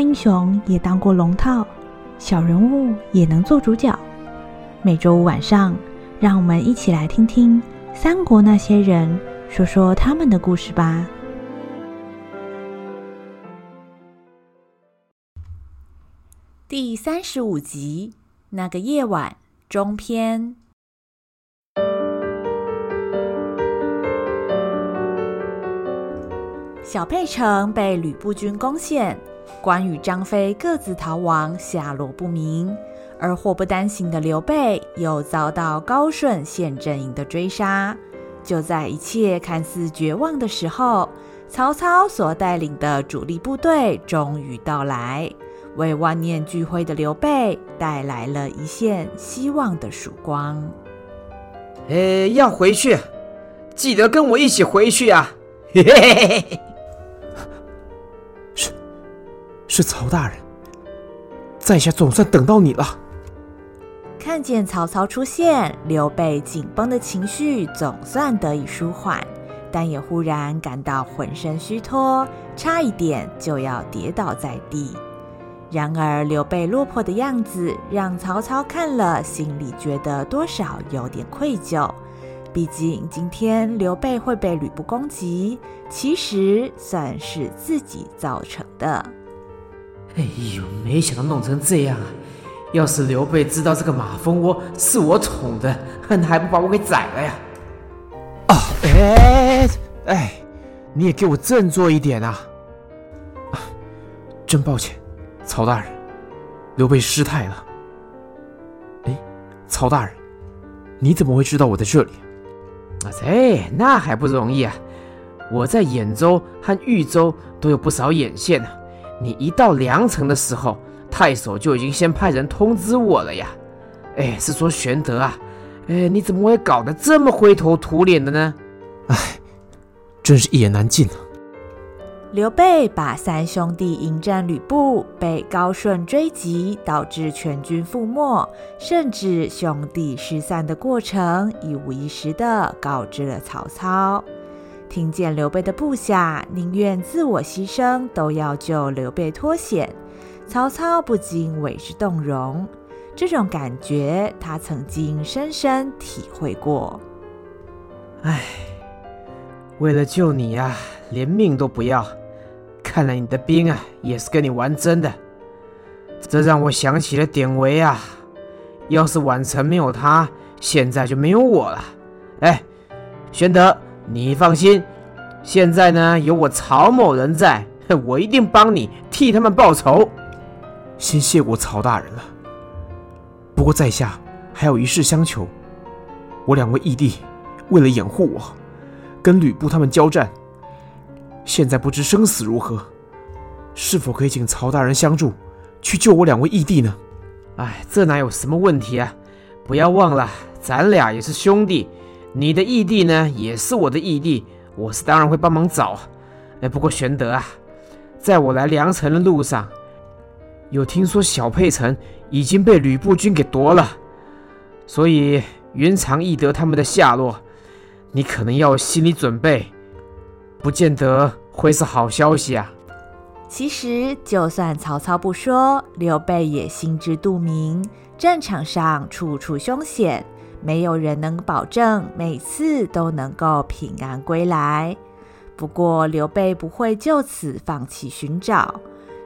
英雄也当过龙套，小人物也能做主角。每周五晚上，让我们一起来听听三国那些人说说他们的故事吧。第三十五集，那个夜晚中篇。小沛城被吕布军攻陷，关羽、张飞各自逃亡，下落不明。而祸不单行的刘备又遭到高顺陷阵营的追杀。就在一切看似绝望的时候，曹操所带领的主力部队终于到来，为万念俱灰的刘备带来了一线希望的曙光。哎，要回去，记得跟我一起回去啊！嘿嘿嘿嘿。是曹大人，在下总算等到你了。看见曹操出现，刘备紧绷的情绪总算得以舒缓，但也忽然感到浑身虚脱，差一点就要跌倒在地。然而刘备落魄的样子，让曹操看了心里觉得多少有点愧疚。毕竟今天刘备会被吕布攻击，其实算是自己造成的。哎呦，没想到弄成这样啊！要是刘备知道这个马蜂窝是我捅的，恨还不把我给宰了呀！啊，哎哎，你也给我振作一点啊！啊，真抱歉，曹大人，刘备失态了。哎，曹大人，你怎么会知道我在这里？啊，这，那还不容易啊！我在兖州和豫州都有不少眼线呢。你一到梁城的时候，太守就已经先派人通知我了呀。哎，是说玄德啊，哎，你怎么会搞得这么灰头土脸的呢？哎，真是一言难尽啊。刘备把三兄弟迎战吕布，被高顺追击，导致全军覆没，甚至兄弟失散的过程，一五一十的告知了曹操。听见刘备的部下宁愿自我牺牲，都要救刘备脱险，曹操不禁为之动容。这种感觉，他曾经深深体会过。唉，为了救你呀、啊，连命都不要。看来你的兵啊，也是跟你玩真的。这让我想起了典韦啊，要是宛城没有他，现在就没有我了。哎，玄德。你放心，现在呢，有我曹某人在，我一定帮你替他们报仇。先谢过曹大人了。不过在下还有一事相求，我两位义弟为了掩护我，跟吕布他们交战，现在不知生死如何，是否可以请曹大人相助，去救我两位义弟呢？哎，这哪有什么问题啊？不要忘了，咱俩也是兄弟。你的义弟呢，也是我的义弟，我是当然会帮忙找。哎，不过玄德啊，在我来梁城的路上，有听说小沛城已经被吕布军给夺了，所以云长、翼德他们的下落，你可能要有心理准备，不见得会是好消息啊。其实，就算曹操不说，刘备也心知肚明，战场上处处凶险。没有人能保证每次都能够平安归来。不过刘备不会就此放弃寻找。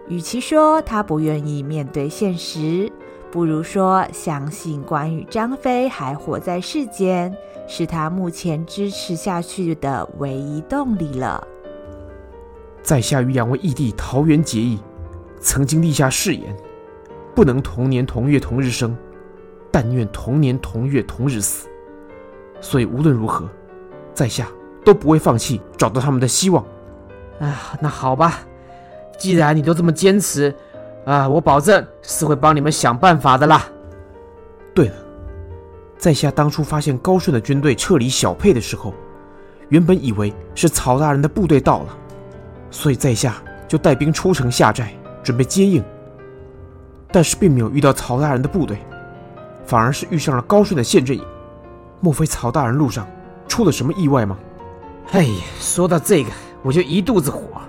与其说他不愿意面对现实，不如说相信关羽、张飞还活在世间，是他目前支持下去的唯一动力了。在下与两位义弟桃园结义，曾经立下誓言，不能同年同月同日生。但愿同年同月同日死，所以无论如何，在下都不会放弃找到他们的希望。啊，那好吧，既然你都这么坚持，啊，我保证是会帮你们想办法的啦。对了，在下当初发现高顺的军队撤离小沛的时候，原本以为是曹大人的部队到了，所以在下就带兵出城下寨，准备接应。但是并没有遇到曹大人的部队。反而是遇上了高顺的陷阵营，莫非曹大人路上出了什么意外吗？哎呀，说到这个，我就一肚子火。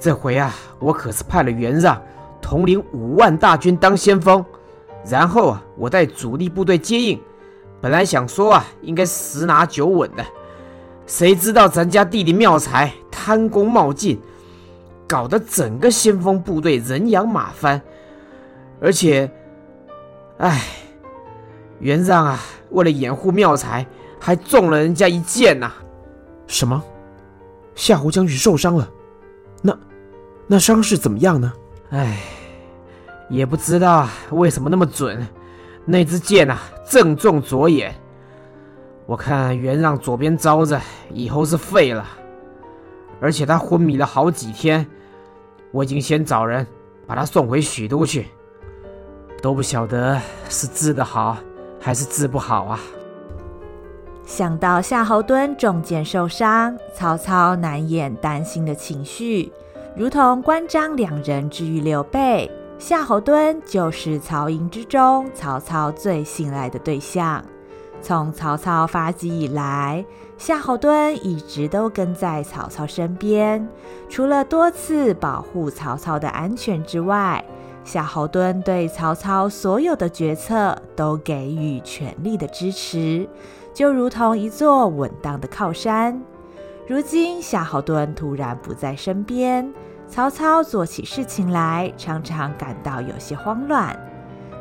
这回啊，我可是派了袁让统领五万大军当先锋，然后啊，我带主力部队接应。本来想说啊，应该十拿九稳的，谁知道咱家弟弟妙才贪功冒进，搞得整个先锋部队人仰马翻，而且，哎，袁让啊，为了掩护妙才，还中了人家一箭呐、啊！什么？夏侯将军受伤了？那那伤势怎么样呢？哎，也不知道为什么那么准。那支箭呐、啊，正中左眼。我看袁让左边招着，以后是废了。而且他昏迷了好几天，我已经先找人把他送回许都去，都不晓得是治得好还是治不好啊。想到夏侯惇中箭受伤，曹操难掩担心的情绪，如同关张两人之于刘备。夏侯惇就是曹营之中曹操最信赖的对象。从曹操发迹以来，夏侯惇一直都跟在曹操身边。除了多次保护曹操的安全之外，夏侯惇对曹操所有的决策都给予全力的支持，就如同一座稳当的靠山。如今夏侯惇突然不在身边。曹操做起事情来，常常感到有些慌乱。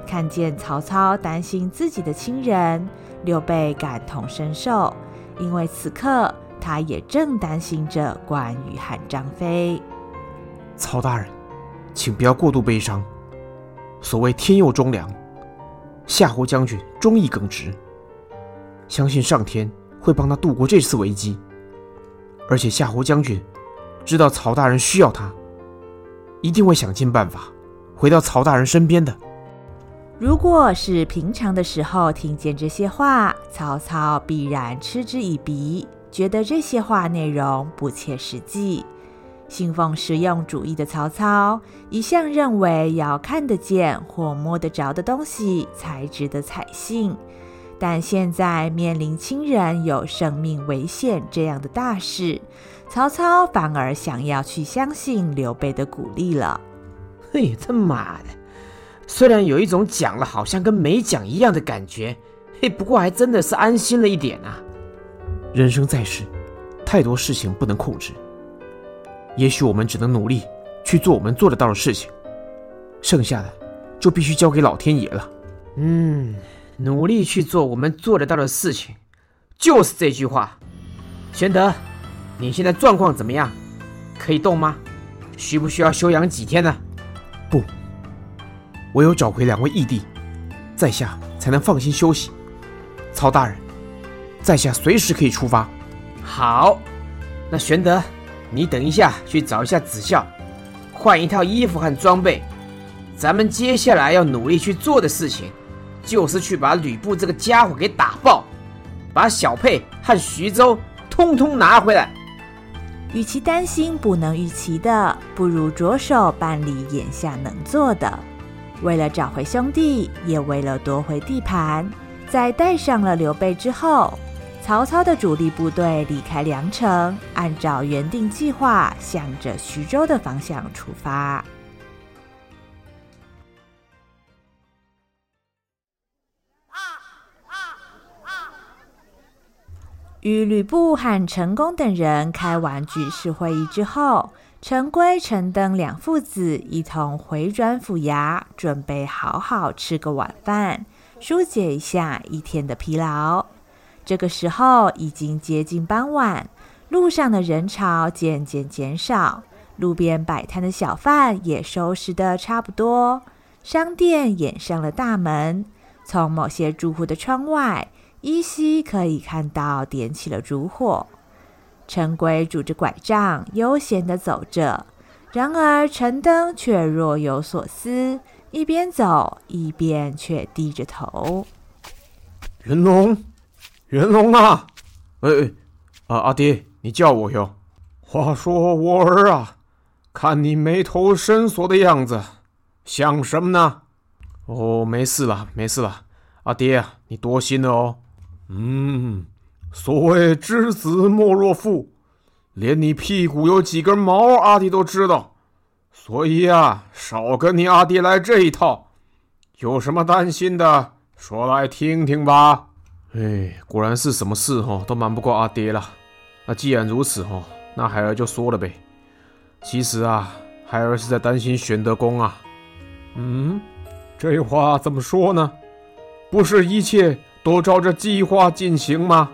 看见曹操担心自己的亲人，刘备感同身受，因为此刻他也正担心着关羽和张飞。曹大人，请不要过度悲伤。所谓天佑忠良，夏侯将军忠义耿直，相信上天会帮他度过这次危机。而且夏侯将军。知道曹大人需要他，一定会想尽办法回到曹大人身边的。如果是平常的时候听见这些话，曹操必然嗤之以鼻，觉得这些话内容不切实际。信奉实用主义的曹操，一向认为要看得见或摸得着的东西才值得采信。但现在面临亲人有生命危险这样的大事，曹操反而想要去相信刘备的鼓励了。嘿，他妈的！虽然有一种讲了好像跟没讲一样的感觉，嘿，不过还真的是安心了一点啊。人生在世，太多事情不能控制，也许我们只能努力去做我们做得到的事情，剩下的就必须交给老天爷了。嗯。努力去做我们做得到的事情，就是这句话。玄德，你现在状况怎么样？可以动吗？需不需要休养几天呢？不，唯有找回两位义弟，在下才能放心休息。曹大人，在下随时可以出发。好，那玄德，你等一下去找一下子孝，换一套衣服和装备。咱们接下来要努力去做的事情。就是去把吕布这个家伙给打爆，把小沛和徐州通通拿回来。与其担心不能预期的，不如着手办理眼下能做的。为了找回兄弟，也为了夺回地盘，在带上了刘备之后，曹操的主力部队离开梁城，按照原定计划，向着徐州的方向出发。与吕布和陈宫等人开完军事会议之后，陈规、陈登两父子一同回转府衙，准备好好吃个晚饭，纾解一下一天的疲劳。这个时候已经接近傍晚，路上的人潮渐渐减少，路边摆摊的小贩也收拾得差不多，商店掩上了大门，从某些住户的窗外。依稀可以看到点起了烛火，陈规拄着拐杖悠闲地走着，然而陈登却若有所思，一边走一边却低着头。云龙，元龙啊！哎哎，啊阿爹，你叫我哟。话说我儿啊，看你眉头深锁的样子，想什么呢？哦，没事了，没事了，阿爹啊，你多心了哦。嗯，所谓知子莫若父，连你屁股有几根毛，阿弟都知道。所以啊，少跟你阿爹来这一套。有什么担心的，说来听听吧。哎，果然是什么事哈都瞒不过阿爹了。那既然如此哈，那孩儿就说了呗。其实啊，孩儿是在担心玄德公啊。嗯，这话怎么说呢？不是一切都照着计划进行吗？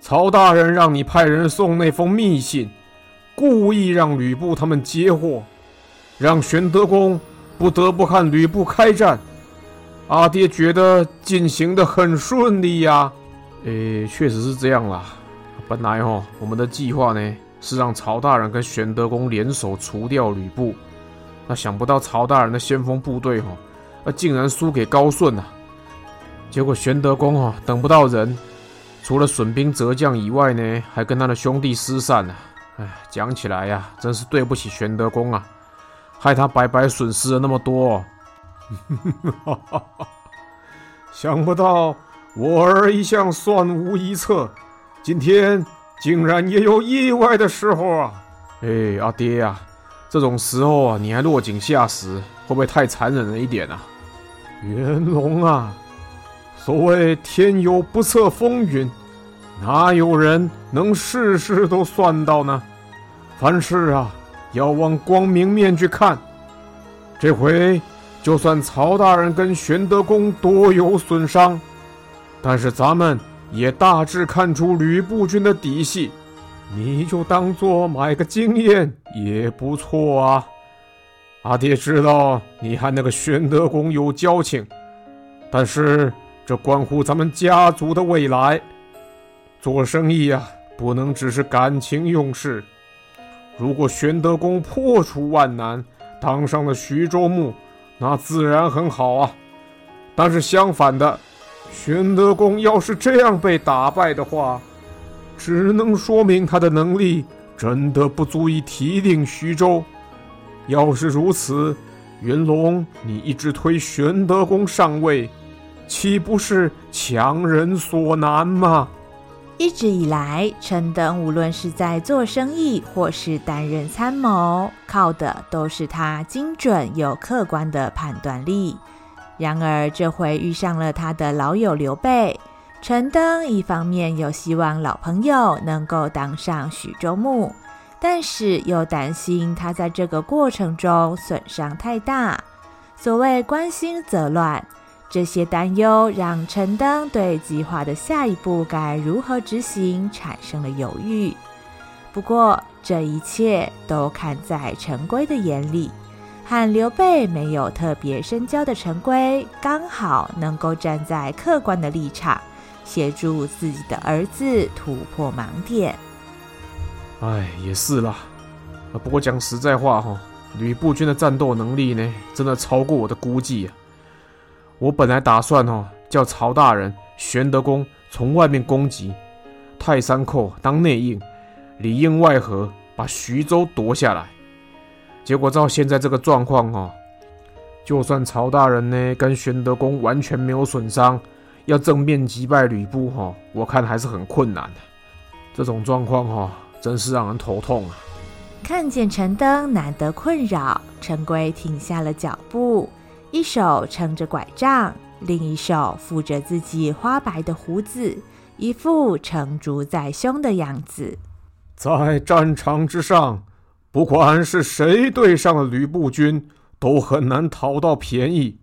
曹大人让你派人送那封密信，故意让吕布他们接获，让玄德公不得不和吕布开战。阿爹觉得进行的很顺利呀。诶，确实是这样啦。本来哦，我们的计划呢是让曹大人跟玄德公联手除掉吕布。那想不到曹大人的先锋部队哈，那竟然输给高顺啊！结果玄德公哈等不到人，除了损兵折将以外呢，还跟他的兄弟失散了。哎，讲起来呀，真是对不起玄德公啊，害他白白损失了那么多。想不到我儿一向算无一策，今天竟然也有意外的时候啊！哎，阿爹呀！这种时候啊，你还落井下石，会不会太残忍了一点啊？元龙啊，所谓天有不测风云，哪有人能事事都算到呢？凡事啊，要往光明面去看。这回就算曹大人跟玄德公多有损伤，但是咱们也大致看出吕布军的底细。你就当做买个经验也不错啊！阿爹知道你和那个玄德公有交情，但是这关乎咱们家族的未来。做生意啊，不能只是感情用事。如果玄德公破除万难，当上了徐州牧，那自然很好啊。但是相反的，玄德公要是这样被打败的话，只能说明他的能力真的不足以提定徐州。要是如此，云龙，你一直推玄德公上位，岂不是强人所难吗？一直以来，陈登无论是在做生意或是担任参谋，靠的都是他精准又客观的判断力。然而这回遇上了他的老友刘备。陈登一方面又希望老朋友能够当上徐州牧，但是又担心他在这个过程中损伤太大。所谓关心则乱，这些担忧让陈登对计划的下一步该如何执行产生了犹豫。不过这一切都看在陈规的眼里，和刘备没有特别深交的陈规，刚好能够站在客观的立场。协助自己的儿子突破盲点。哎，也是啦。不过讲实在话哈，吕布军的战斗能力呢，真的超过我的估计啊。我本来打算哦，叫曹大人、玄德公从外面攻击，泰山寇当内应，里应外合，把徐州夺下来。结果照现在这个状况哦，就算曹大人呢跟玄德公完全没有损伤。要正面击败吕布哈，我看还是很困难的。这种状况哈，真是让人头痛啊！看见陈登难得困扰，陈规停下了脚步，一手撑着拐杖，另一手抚着自己花白的胡子，一副成竹在胸的样子。在战场之上，不管是谁对上了吕布军，都很难讨到便宜。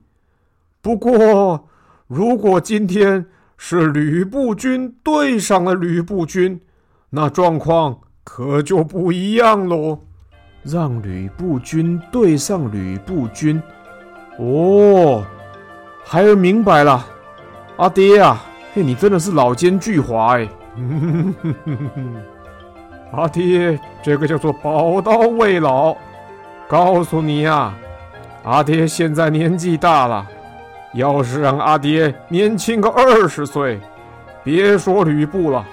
不过，如果今天是吕布军对上了吕布军，那状况可就不一样喽。让吕布军对上吕布军，哦，孩儿明白了。阿爹啊，嘿，你真的是老奸巨猾哎。阿爹，这个叫做宝刀未老。告诉你呀，阿爹现在年纪大了。要是让阿爹年轻个二十岁，别说吕布了，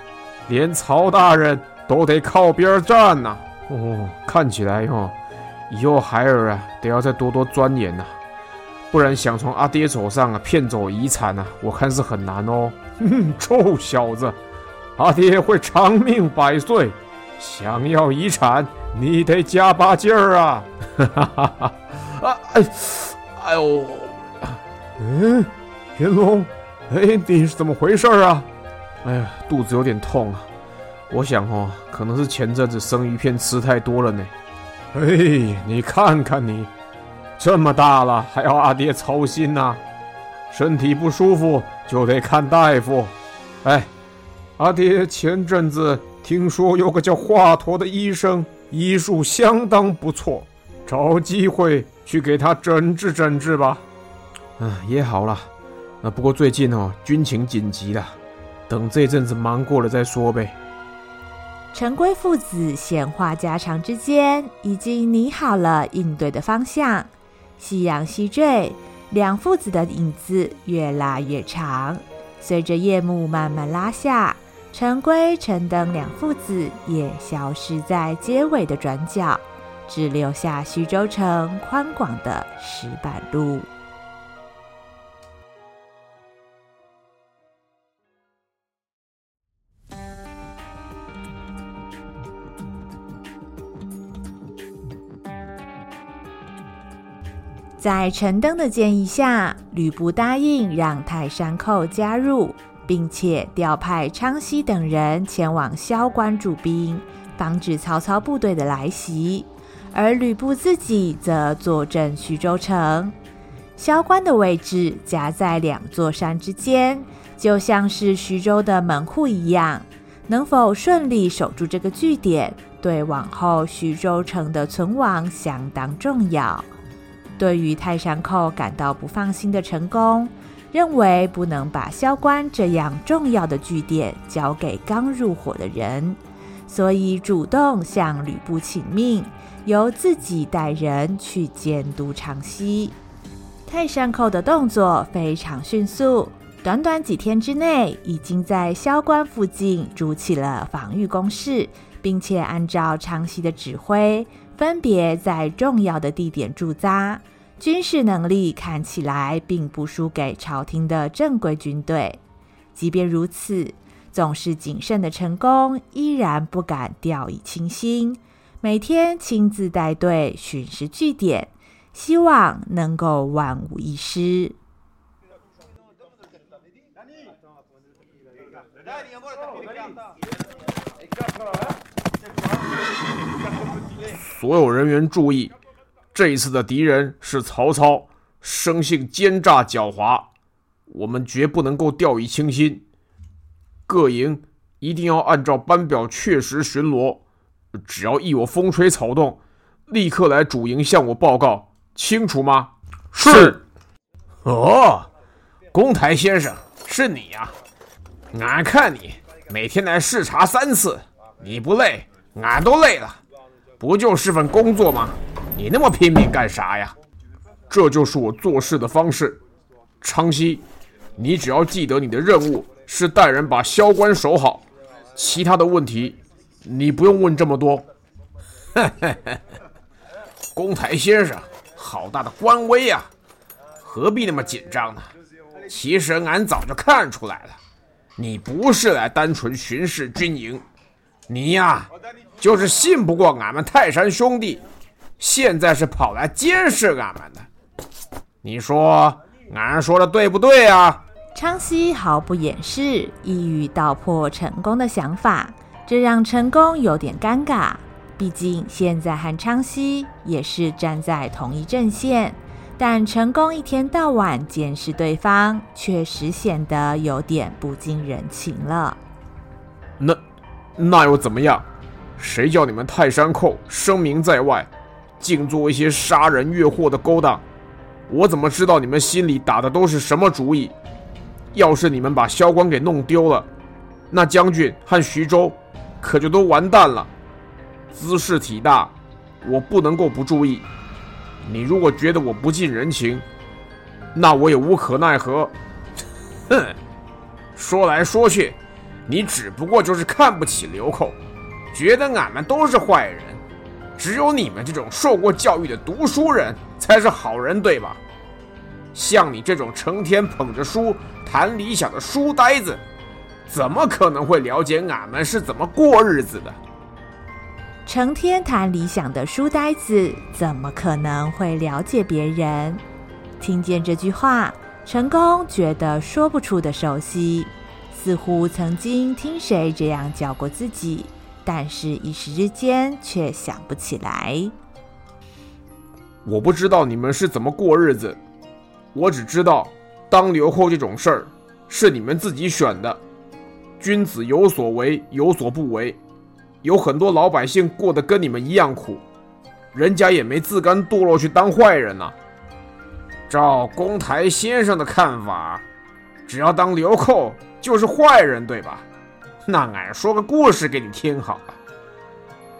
连曹大人都得靠边站呐、哦，看起来哈、哦，以后孩儿啊得要再多多钻研呐、不然想从阿爹手上啊骗走遗产呐，我看是很难哦。哼，臭小子，阿爹会长命百岁，想要遗产你得加把劲儿啊！哈哈哈哈！啊，哎，哎呦，嗯，云龙，哎，你是怎么回事啊？哎呀，肚子有点痛啊。我想哦，可能是前阵子生鱼片吃太多了呢。哎，你看看你，这么大了还要阿爹操心呐、啊？身体不舒服就得看大夫。哎，阿爹前阵子听说有个叫华佗的医生，医术相当不错。找机会去给他诊治诊治吧。嗯，也好了。那不过最近哦，军情紧急了，等这阵子忙过了再说呗。陈规父子闲话家常之间，已经拟好了应对的方向。夕阳西坠，两父子的影子越拉越长。随着夜幕慢慢拉下，陈规、陈登两父子也消失在街尾的转角。只留下徐州城宽广的石板路。在陈登的建议下，吕布答应让泰山寇加入，并且调派昌西等人前往萧关驻兵，防止曹操部队的来袭。而吕布自己则坐镇徐州城，萧关的位置夹在两座山之间，就像是徐州的门户一样。能否顺利守住这个据点，对往后徐州城的存亡相当重要。对于泰山寇感到不放心的陈宫，认为不能把萧关这样重要的据点交给刚入伙的人，所以主动向吕布请命。由自己带人去监督昌西。泰山寇的动作非常迅速，短短几天之内，已经在萧关附近筑起了防御工事，并且按照昌西的指挥，分别在重要的地点驻扎，军事能力看起来并不输给朝廷的正规军队。即便如此，总是谨慎的陈宫依然不敢掉以轻心。每天亲自带队巡视据点，希望能够万无一失。所有人员注意，这一次的敌人是曹操，生性奸诈狡猾，我们绝不能够掉以轻心。各营一定要按照班表确实巡逻。只要一有风吹草动，立刻来主营向我报告，清楚吗？是。哦，公台先生，是你呀！俺看你每天来视察三次，你不累，俺都累了。不就是份工作吗？你那么拼命干啥呀？这就是我做事的方式。昌西，你只要记得你的任务是带人把萧关守好，其他的问题。你不用问这么多，哈哈哈公台先生，好大的官威呀，何必那么紧张呢？其实俺早就看出来了，你不是来单纯巡视军营，你呀，就是信不过俺们泰山兄弟，现在是跑来监视俺们的。你说俺说的对不对啊？昌西毫不掩饰，一语道破成功的想法。这让成功有点尴尬，毕竟现在和昌西也是站在同一阵线，但成功一天到晚监视对方，确实显得有点不近人情了。那那又怎么样？谁叫你们泰山寇声名在外，净做一些杀人越货的勾当？我怎么知道你们心里打的都是什么主意？要是你们把萧关给弄丢了，那将军和徐州。可就都完蛋了，兹事体大，我不能够不注意。你如果觉得我不近人情，那我也无可奈何。哼，说来说去，你只不过就是看不起流寇，觉得俺们都是坏人，只有你们这种受过教育的读书人才是好人，对吧？像你这种成天捧着书谈理想的书呆子。怎么可能会了解俺们是怎么过日子的？成天谈理想的书呆子，怎么可能会了解别人？听见这句话，成功觉得说不出的熟悉，似乎曾经听谁这样叫过自己，但是一时之间却想不起来。我不知道你们是怎么过日子，我只知道，当流寇这种事儿是你们自己选的。君子有所为，有所不为。有很多老百姓过得跟你们一样苦，人家也没自甘堕落去当坏人呐。照公台先生的看法，只要当流寇就是坏人，对吧？那俺说个故事给你听好了。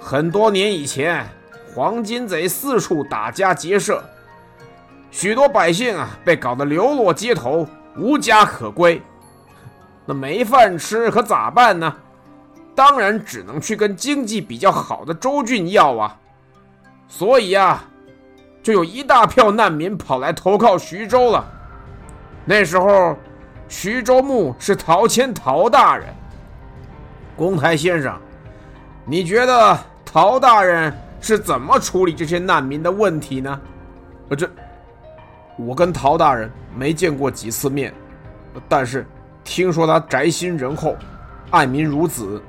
很多年以前，黄巾贼四处打家劫舍，许多百姓啊被搞得流落街头，无家可归。那没饭吃可咋办呢？当然只能去跟经济比较好的州郡要啊。所以啊，就有一大票难民跑来投靠徐州了。那时候，徐州牧是陶谦陶大人。公台先生，你觉得陶大人是怎么处理这些难民的问题呢？呃，这我跟陶大人没见过几次面，但是。听说他宅心仁厚，爱民如子。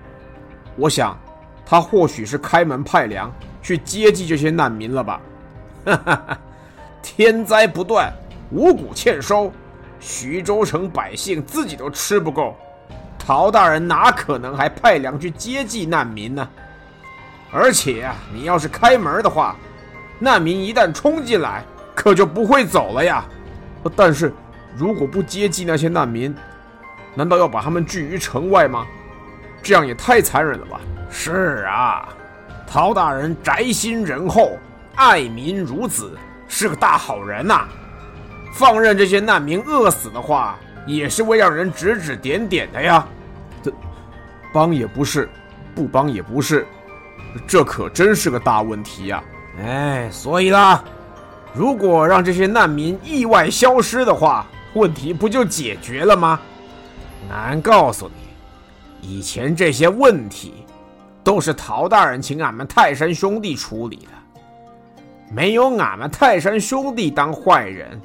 我想，他或许是开门派粮去接济这些难民了吧？哈哈哈！天灾不断，五谷欠收，徐州城百姓自己都吃不够，陶大人哪可能还派粮去接济难民呢？而且啊，你要是开门的话，难民一旦冲进来，可就不会走了呀。但是，如果不接济那些难民，难道要把他们拒于城外吗？这样也太残忍了吧！是啊，陶大人宅心仁厚，爱民如子，是个大好人呐、放任这些难民饿死的话，也是为让人指指点点的呀。这帮也不是，不帮也不是，这可真是个大问题呀！哎，所以啦，如果让这些难民意外消失的话，问题不就解决了吗？难告诉你，以前这些问题都是陶大人请俺们泰山兄弟处理的，没有俺们泰山兄弟当坏人，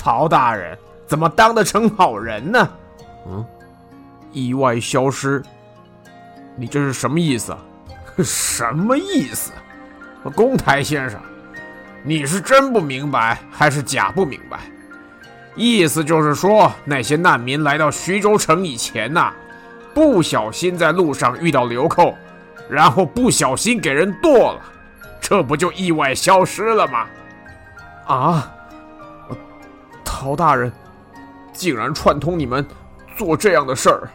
陶大人怎么当得成好人呢？嗯，意外消失，你这是什么意思啊？什么意思？公台先生，你是真不明白还是假不明白？意思就是说，那些难民来到徐州城以前呐、啊，不小心在路上遇到流寇，然后不小心给人剁了，这不就意外消失了吗？啊！陶大人竟然串通你们做这样的事儿，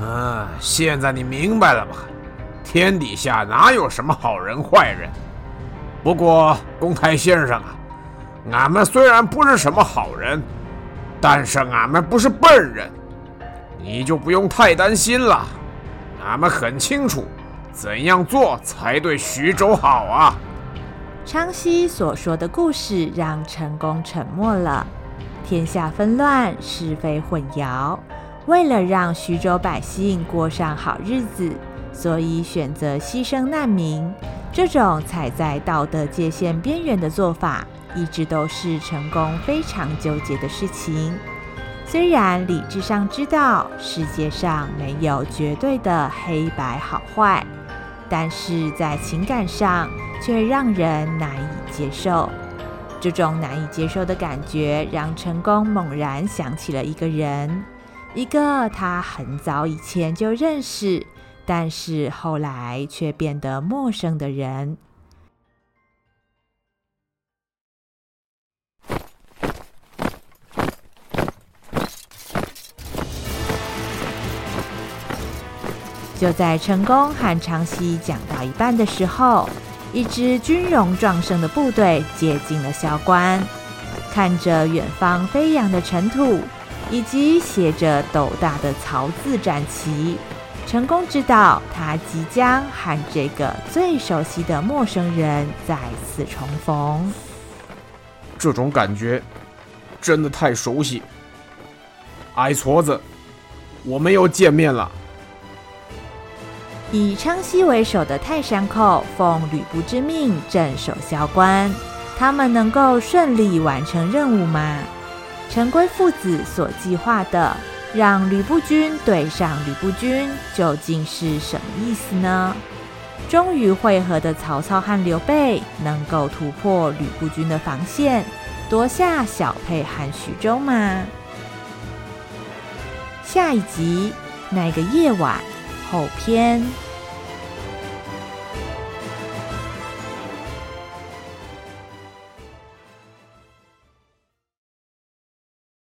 啊！现在你明白了吧？天底下哪有什么好人坏人？不过公台先生啊，俺们虽然不是什么好人。但是俺们不是笨人，你就不用太担心了。俺们很清楚，怎样做才对徐州好啊。昌西所说的故事让陈功沉默了。天下纷乱，是非混淆，为了让徐州百姓过上好日子，所以选择牺牲难民。这种踩在道德界限边缘的做法。一直都是成功非常纠结的事情。虽然理智上知道世界上没有绝对的黑白好坏，但是在情感上却让人难以接受。这种难以接受的感觉，让成功猛然想起了一个人，一个他很早以前就认识，但是后来却变得陌生的人。就在成功和长西讲到一半的时候，一支军容壮盛的部队接近了萧关。看着远方飞扬的尘土，以及写着斗大的曹字战旗，成功知道他即将和这个最熟悉的陌生人再次重逢。这种感觉真的太熟悉。矮矬子，我们又见面了。以昌豨为首的泰山寇奉吕布之命镇守萧关，他们能够顺利完成任务吗？陈规父子所计划的让吕布军对上吕布军，究竟是什么意思呢？终于会合的曹操和刘备能够突破吕布军的防线，夺下小沛和徐州吗？下一集那个夜晚后篇。